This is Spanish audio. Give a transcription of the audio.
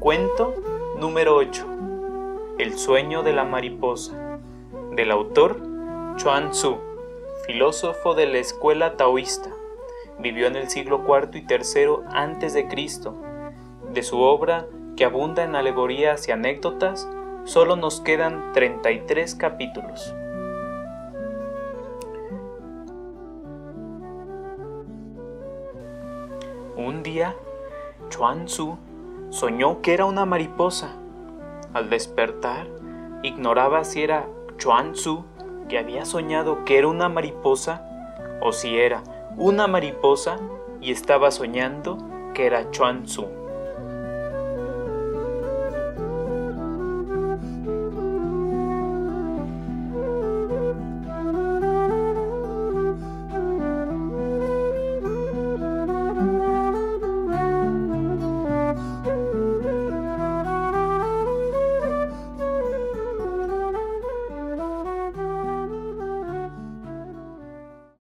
Cuento número 8. El sueño de la mariposa. Del autor Chuan Tzu, filósofo de la escuela taoísta. Vivió en el siglo IV y III antes de Cristo. De su obra, que abunda en alegorías y anécdotas, solo nos quedan 33 capítulos. Un día, Chuan Tzu soñó que era una mariposa. Al despertar, ignoraba si era Chuan Tzu que había soñado que era una mariposa o si era una mariposa y estaba soñando que era Chuan Tzu.